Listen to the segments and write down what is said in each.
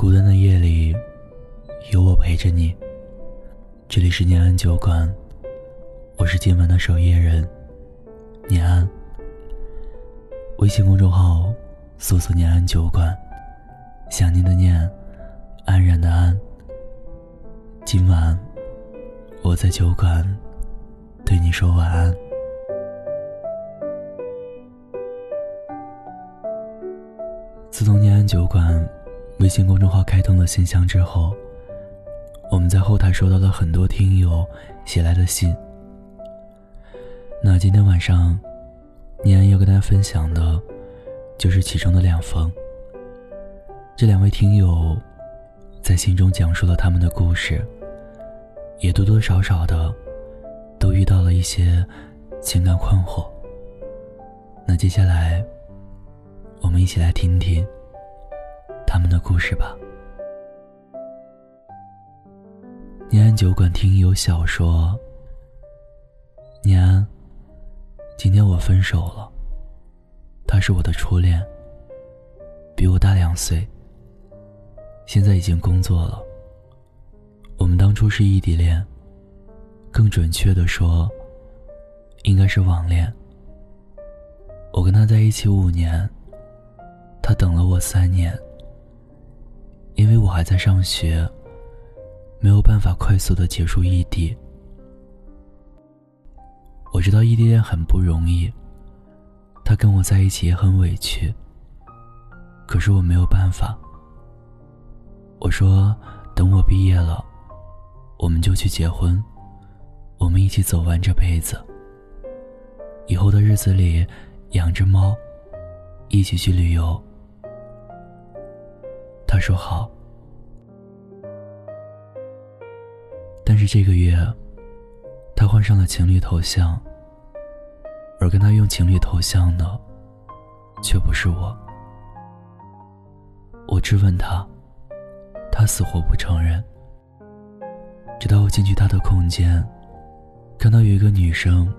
孤单的夜里，有我陪着你。这里是念安酒馆，我是今晚的守夜人，念安。微信公众号搜索“念安酒馆”，想念的念，安然的安。今晚我在酒馆对你说晚安。自从念安酒馆微信公众号开通了信箱之后，我们在后台收到了很多听友写来的信。那今天晚上，念安要跟大家分享的，就是其中的两封。这两位听友在信中讲述了他们的故事，也多多少少的都遇到了一些情感困惑。那接下来。我们一起来听听事吧。念安酒馆听友小说：念安，今天我分手了。他是我的初恋，比我大两岁，现在已经工作了。我们当初是异地恋，更准确的说，应该是网恋。我跟他在一起五年。他等了我三年，还在上学，没有办法快速的结束异地。我知道异地恋很不容易，他跟我在一起也很委屈。可是我没有办法。我说，等我毕业了，我们就去结婚，我们一起走完这辈子。以后的日子里，养只猫，一起去旅游。他说好，是这个月，他换上了情侣头像，而跟他用情侣头像的，却不是我。我质问他，他死活不承认。直到我进去他的空间，看到有一个女生，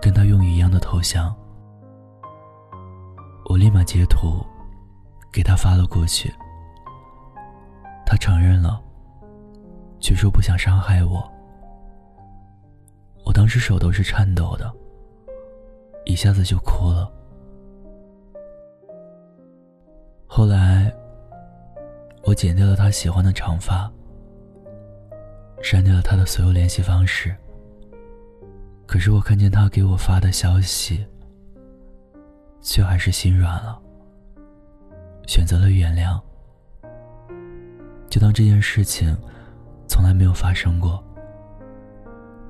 跟他用一样的头像，我立马截图，给他发了过去。却说不想伤害我。我当时手都是颤抖的，一下子就哭了。后来，我剪掉了他喜欢的长发，删掉了他的所有联系方式。可是我看见他给我发的消息，却还是心软了，选择了原谅。就当这件事情从来没有发生过。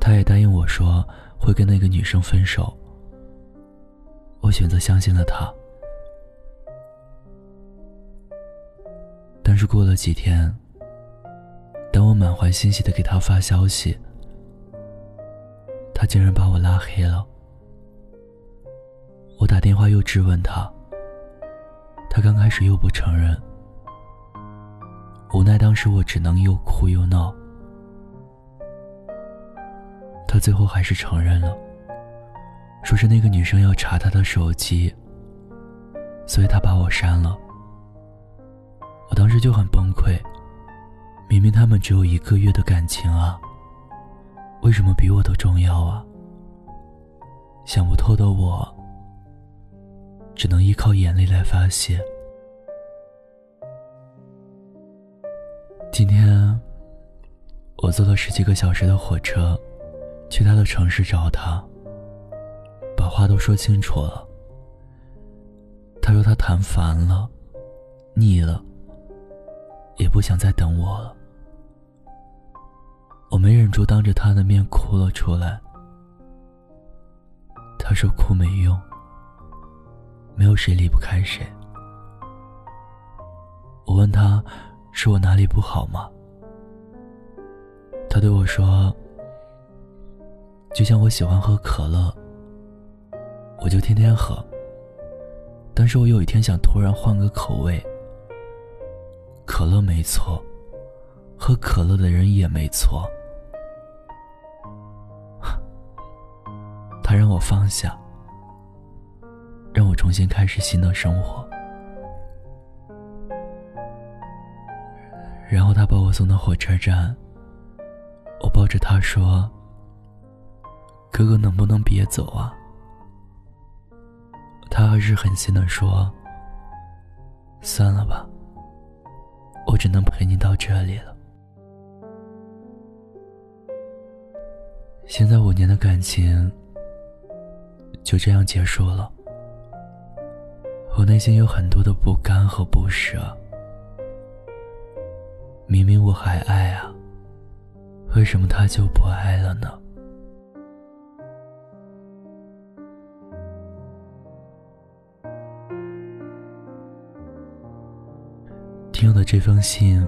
他也答应我说会跟那个女生分手。我选择相信了他。但是过了几天，当我满怀欣喜的给他发消息，他竟然把我拉黑了。我打电话又质问他，他刚开始又不承认。无奈，当时我只能又哭又闹。他最后还是承认了，说是那个女生要查他的手机，所以他把我删了。我当时就很崩溃，明明他们只有一个月的感情啊，为什么比我都重要啊？想不透的我，只能依靠眼泪来发泄。今天，我坐了十几个小时的火车，去他的城市找他。把话都说清楚了。他说他谈烦了，腻了，也不想再等我了。我没忍住，当着他的面哭了出来。他说哭没用，没有谁离不开谁。我问他。是我哪里不好吗？他对我说：“就像我喜欢喝可乐，我就天天喝。但是我有一天想突然换个口味，可乐没错，喝可乐的人也没错。他让我放下，让我重新开始新的生活。”我送到火车站，我抱着他说：“哥哥，能不能别走啊？”他还是狠心的说：“算了吧，我只能陪你到这里了。”现在五年的感情就这样结束了，我内心有很多的不甘和不舍。明明我还爱啊，为什么他就不爱了呢？听友的这封信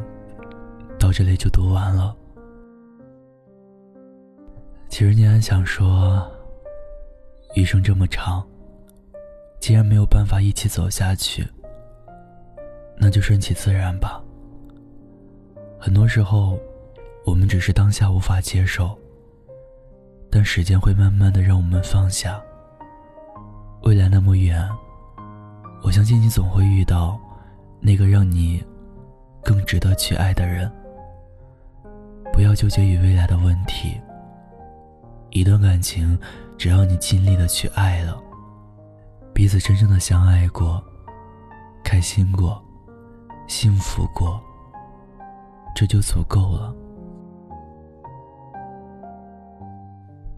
到这里就读完了。其实念安想说，余生这么长，既然没有办法一起走下去，那就顺其自然吧。很多时候，我们只是当下无法接受，但时间会慢慢的让我们放下。未来那么远，我相信你总会遇到那个让你更值得去爱的人。不要纠结于未来的问题。一段感情，只要你尽力的去爱了，彼此真正的相爱过，开心过，幸福过，这就足够了。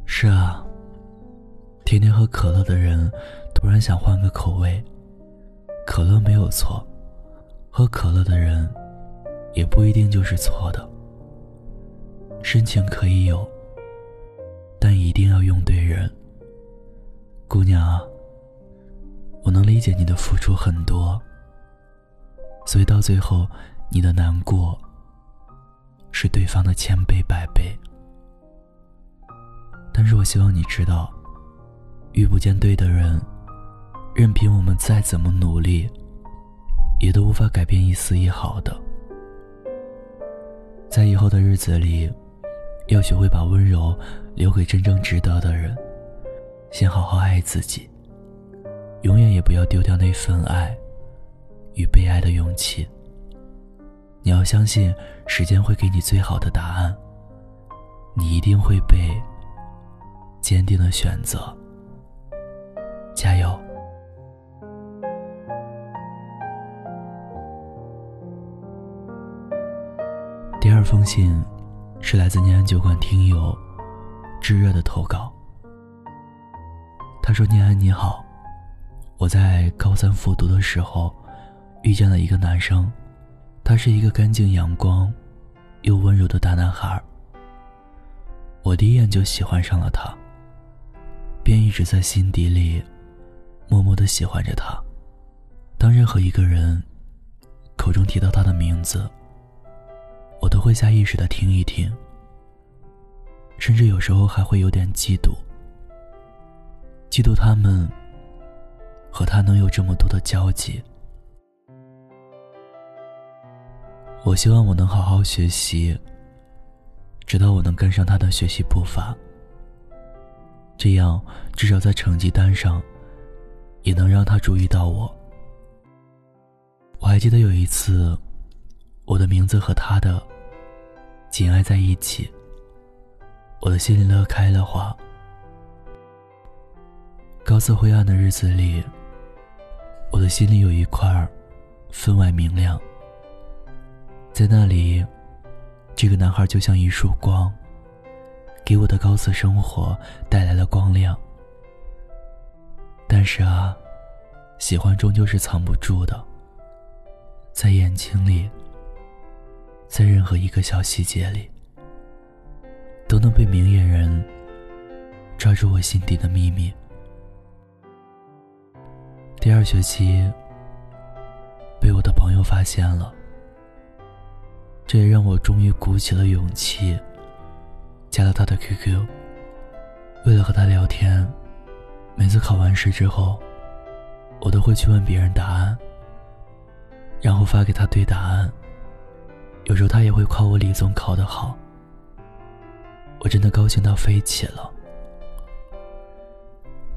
是啊，天天喝可乐的人，突然想换个口味，可乐没有错，喝可乐的人，也不一定就是错的。深情可以有。但一定要用对人，姑娘啊，我能理解你的付出很多，所以到最后，你的难过是对方的千倍百倍。但是我希望你知道，遇不见对的人，任凭我们再怎么努力，也都无法改变一丝一毫的。在以后的日子里。要学会把温柔留给真正值得的人，先好好爱自己，永远也不要丢掉那份爱与被爱的勇气。你要相信，时间会给你最好的答案，你一定会被坚定的选择。加油！第二封信。是来自念安酒馆听友炙热的投稿。他说：“念安你好，我在高三复读的时候遇见了一个男生，他是一个干净阳光又温柔的大男孩。我第一眼就喜欢上了他，便一直在心底里默默的喜欢着他。当任何一个人口中提到他的名字。”我都会下意识的听一听，甚至有时候还会有点嫉妒，嫉妒他们和他能有这么多的交集。我希望我能好好学习，直到我能跟上他的学习步伐，这样至少在成绩单上也能让他注意到我。我还记得有一次，我的名字和他的。紧挨在一起，我的心里乐开了花。高四灰暗的日子里，我的心里有一块分外明亮。在那里，这个男孩就像一束光，给我的高四生活带来了光亮。但是啊，喜欢终究是藏不住的，在眼睛里。在任何一个小细节里，都能被明眼人抓住我心底的秘密。第二学期被我的朋友发现了，这也让我终于鼓起了勇气，加了他的 QQ。为了和他聊天，每次考完试之后，我都会去问别人答案，然后发给他对答案。有时候他也会夸我理综考得好，我真的高兴到飞起了。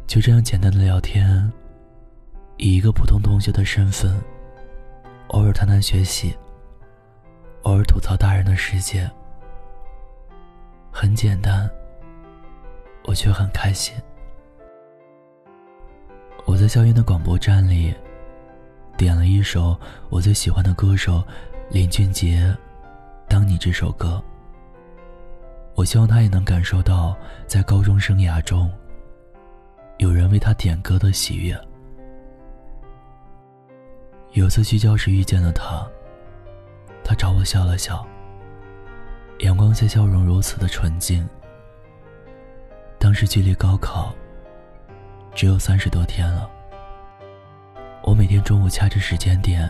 就这样简单的聊天，以一个普通同学的身份，偶尔谈谈学习，偶尔吐槽大人的世界，很简单，我却很开心。我在校园的广播站里点了一首我最喜欢的歌手林俊杰《当你》这首歌。我希望他也能感受到在高中生涯中有人为他点歌的喜悦。有次去教室遇见了他，他朝我笑了笑，阳光下笑容如此的纯净。当时距离高考。只有三十多天了。我每天中午掐着时间点，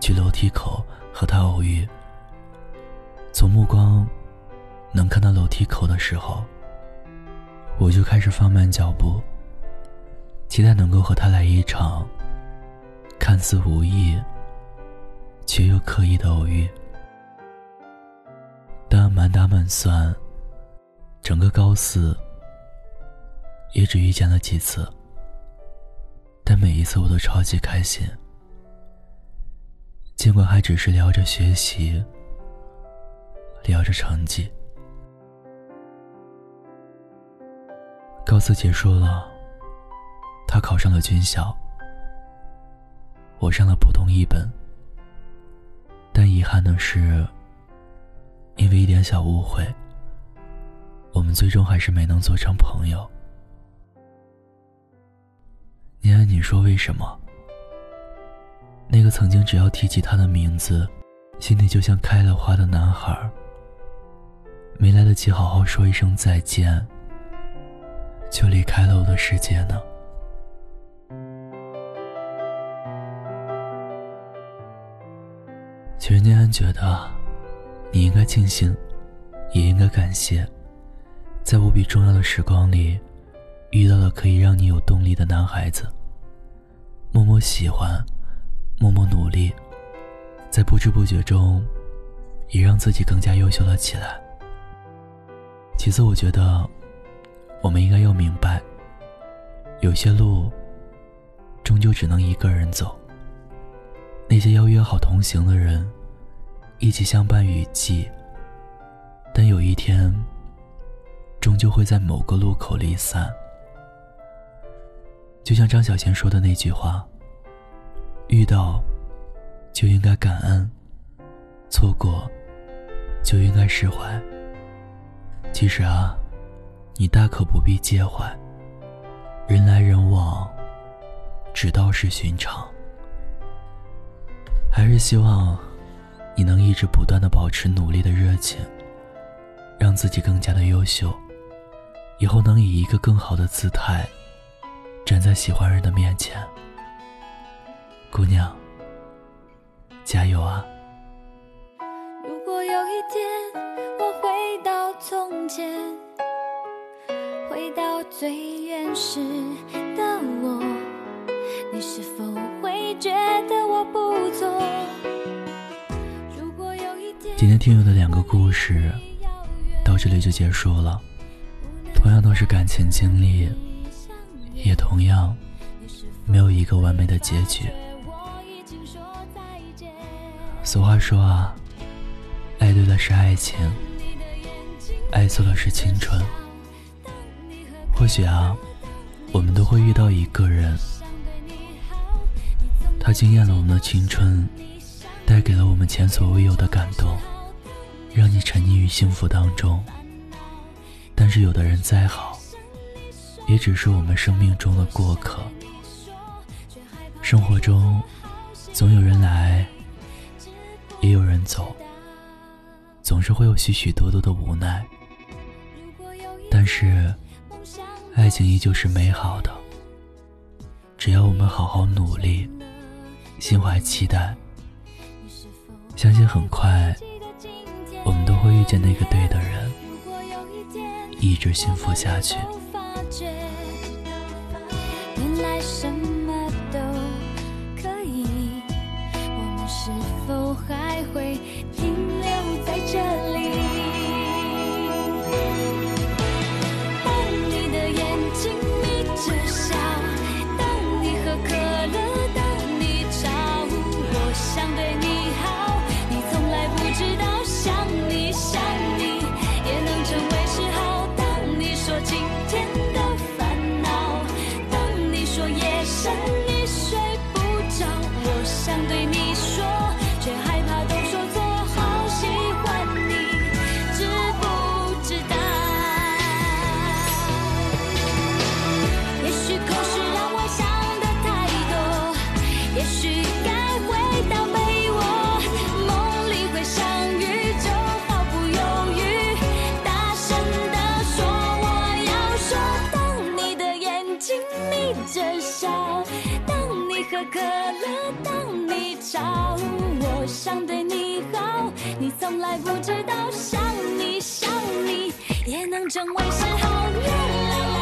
去楼梯口和他偶遇。从目光能看到楼梯口的时候，我就开始放慢脚步，期待能够和他来一场看似无意却又刻意的偶遇。但满打满算，整个高四。也只遇见了几次，但每一次我都超级开心。尽管还只是聊着学习，聊着成绩。高四结束了，他考上了军校，我上了普通一本。但遗憾的是，因为一点小误会，我们最终还是没能做成朋友。念安，你说为什么？那个曾经只要提起他的名字，心里就像开了花的男孩，没来得及好好说一声再见，就离开了我的世界呢？其实念安觉得，你应该庆幸，也应该感谢，在无比重要的时光里。遇到了可以让你有动力的男孩子，默默喜欢，默默努力，在不知不觉中，也让自己更加优秀了起来。其次，我觉得，我们应该要明白，有些路，终究只能一个人走。那些邀约好同行的人，一起相伴雨季，但有一天，终究会在某个路口离散。就像张小娴说的那句话：“遇到就应该感恩，错过就应该释怀。”其实啊，你大可不必介怀。人来人往，只道是寻常。还是希望你能一直不断的保持努力的热情，让自己更加的优秀，以后能以一个更好的姿态。站在喜欢人的面前，姑娘，加油啊！如果有一天我回到从前，回到最原始的我，你是否会觉得我不错？听友的两个故事到这里就结束了，同样都是感情经历。也同样没有一个完美的结局。俗话说啊，爱对了是爱情，爱错了是青春。或许啊，我们都会遇到一个人，他惊艳了我们的青春，带给了我们前所未有的感动，让你沉溺于幸福当中。但是有的人再好。也只是我们生命中的过客。生活中，总有人来，也有人走，总是会有许许多多的无奈。但是，爱情依旧是美好的。只要我们好好努力，心怀期待，相信很快，我们都会遇见那个对的人，一直幸福下去。原来什想对你好你从来不知道想你想你也能成为嗜好啦啦啦